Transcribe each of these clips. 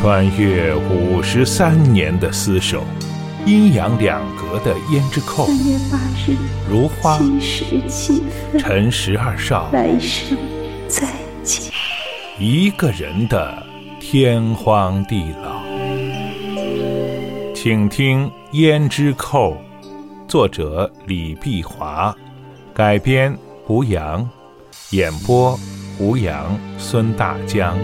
穿越五十三年的厮守，阴阳两隔的胭脂扣，三月八日，如花七时七分，陈十二少，来生再见。一个人的天荒地老。请听《胭脂扣》，作者李碧华，改编胡杨，演播胡杨、孙大江。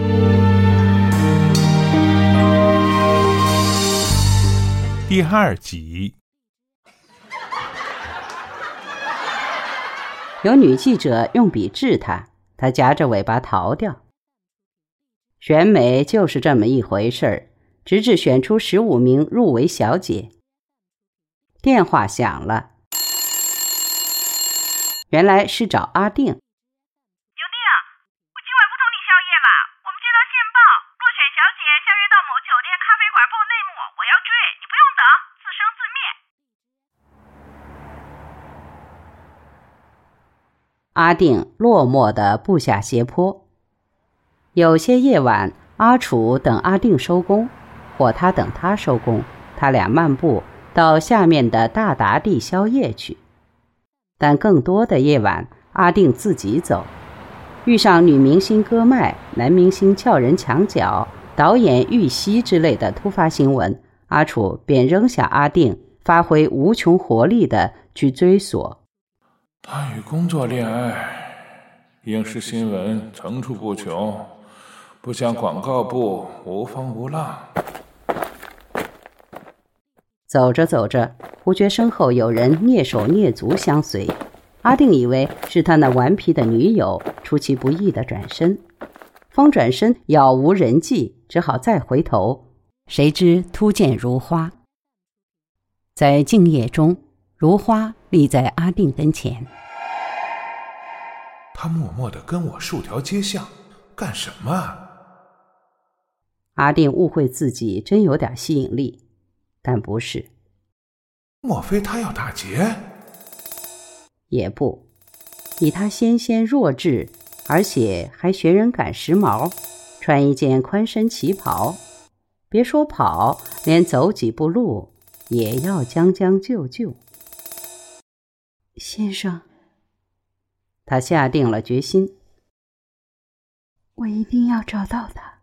第二集，有女记者用笔治他，他夹着尾巴逃掉。选美就是这么一回事儿，直至选出十五名入围小姐。电话响了，原来是找阿定。牛定，我今晚不同你宵夜了。我们接到线报，落选小姐相约到某酒店咖啡馆破内幕，我要追，你不用等，自生自灭。阿定落寞地步下斜坡。有些夜晚，阿楚等阿定收工，或他等他收工，他俩漫步到下面的大达地宵夜去。但更多的夜晚，阿定自己走，遇上女明星割脉、男明星撬人墙角、导演遇袭之类的突发新闻，阿楚便扔下阿定，发挥无穷活力的去追索。他与工作恋爱，影视新闻层出不穷。不像广告部无风无浪。走着走着，忽觉身后有人蹑手蹑足相随。阿定以为是他那顽皮的女友，出其不意的转身，方转身杳无人迹，只好再回头。谁知突见如花，在静夜中，如花立在阿定跟前。他默默的跟我数条街巷，干什么？阿定误会自己真有点吸引力，但不是。莫非他要打劫？也不，以他纤纤弱质，而且还学人赶时髦，穿一件宽身旗袍，别说跑，连走几步路也要将将就就。先生，他下定了决心，我一定要找到他。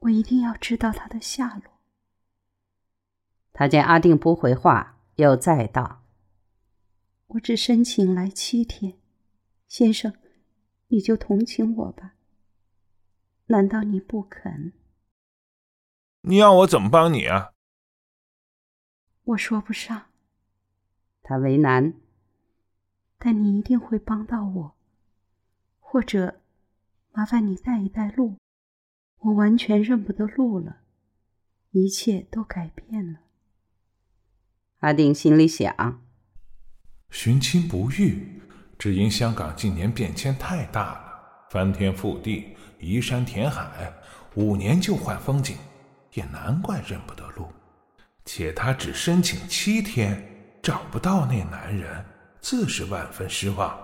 我一定要知道他的下落。他见阿定不回话，又再道：“我只申请来七天，先生，你就同情我吧。难道你不肯？你要我怎么帮你啊？我说不上。他为难，但你一定会帮到我，或者麻烦你带一带路。”我完全认不得路了，一切都改变了。阿定心里想：寻亲不遇，只因香港近年变迁太大了，翻天覆地，移山填海，五年就换风景，也难怪认不得路。且他只申请七天，找不到那男人，自是万分失望。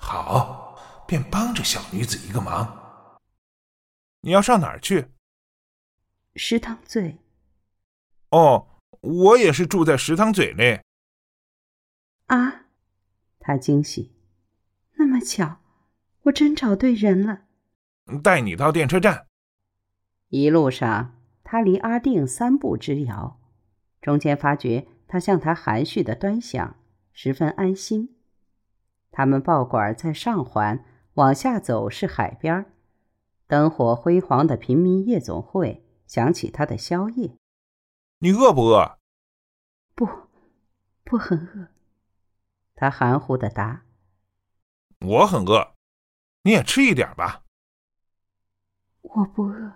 好，便帮着小女子一个忙。你要上哪儿去？石塘嘴。哦，我也是住在石塘嘴内。啊，他惊喜，那么巧，我真找对人了。带你到电车站。一路上，他离阿定三步之遥，中间发觉他向他含蓄的端详，十分安心。他们报馆在上环，往下走是海边儿。灯火辉煌的平民夜总会，想起他的宵夜。你饿不饿？不，不很饿。他含糊的答。我很饿，你也吃一点吧。我不饿。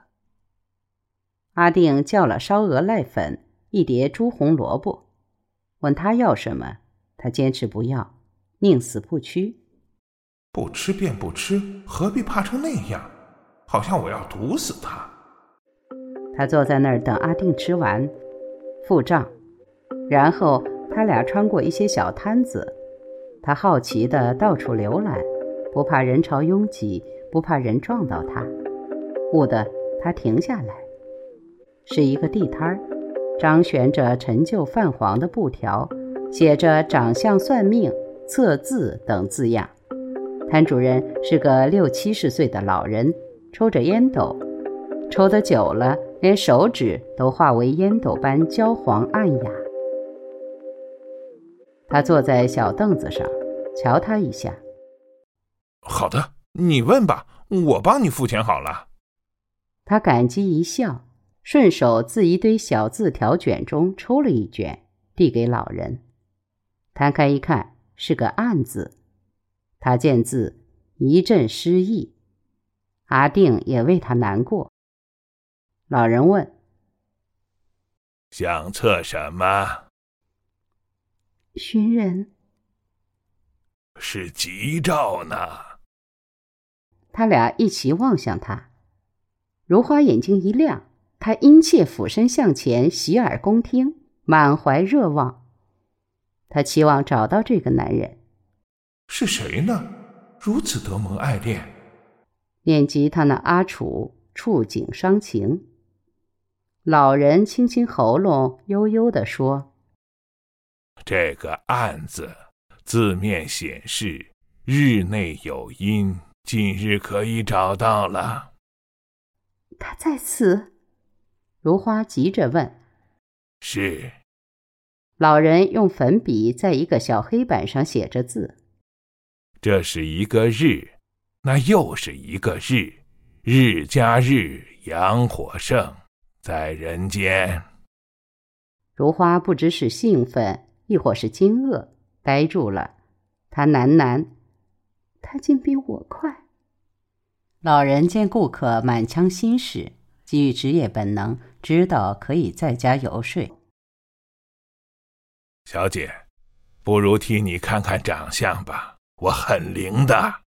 阿定叫了烧鹅濑粉，一碟猪红萝卜，问他要什么，他坚持不要，宁死不屈。不吃便不吃，何必怕成那样？好像我要毒死他。他坐在那儿等阿定吃完，付账，然后他俩穿过一些小摊子。他好奇的到处浏览，不怕人潮拥挤，不怕人撞到他。兀的，他停下来，是一个地摊儿，张悬着陈旧泛黄的布条，写着“长相算命”“测字”等字样。摊主人是个六七十岁的老人，抽着烟斗，抽得久了，连手指都化为烟斗般焦黄暗哑。他坐在小凳子上，瞧他一下。好的，你问吧，我帮你付钱好了。他感激一笑，顺手自一堆小字条卷中抽了一卷，递给老人。摊开一看，是个“案”字。他见字，一阵失意。阿定也为他难过。老人问：“想测什么？”寻人。是吉兆呢。他俩一齐望向他，如花眼睛一亮，他殷切俯身向前，洗耳恭听，满怀热望。他期望找到这个男人。是谁呢？如此得蒙爱恋。念及他那阿楚触景伤情。老人清清喉咙，悠悠地说：“这个案子。”字面显示日内有因，近日可以找到了。他在此。如花急着问：“是。”老人用粉笔在一个小黑板上写着字：“这是一个日，那又是一个日，日加日，阳火盛，在人间。”如花不知是兴奋，亦或是惊愕。呆住了，她喃喃：“他竟比我快。”老人见顾客满腔心事，基于职业本能，知道可以在家游说。小姐，不如替你看看长相吧，我很灵的，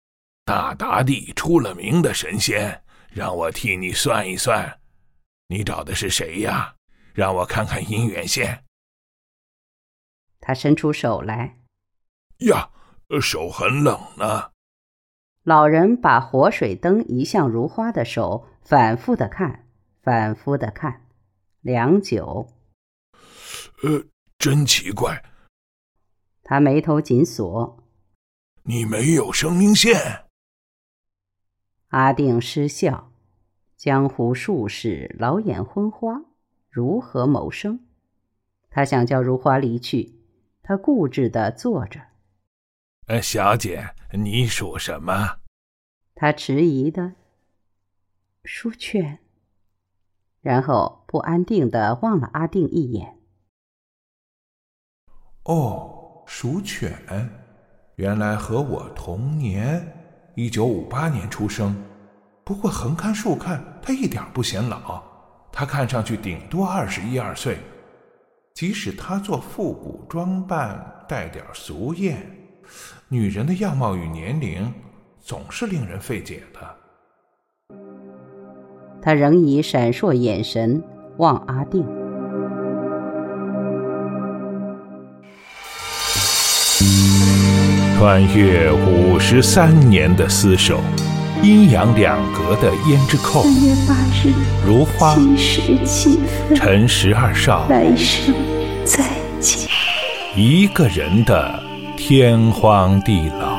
大达地出了名的神仙，让我替你算一算。你找的是谁呀？让我看看姻缘线。他伸出手来。呀，手很冷呢。老人把活水灯移向如花的手，反复的看，反复的看，良久。呃，真奇怪。他眉头紧锁。你没有生命线。阿定失笑。江湖术士老眼昏花，如何谋生？他想叫如花离去，他固执的坐着。呃，小姐，你属什么？他迟疑的书卷，然后不安定的望了阿定一眼。哦，属犬，原来和我同年，一九五八年出生。不过横看竖看，他一点不显老，他看上去顶多二十一二岁。即使他做复古装扮，带点俗艳。女人的样貌与年龄总是令人费解的。他仍以闪烁眼神望阿定。穿越五十三年的厮守，阴阳两隔的胭脂扣。三月八日，如花。七时七分。陈十二少。来生再见。一个人的。天荒地老。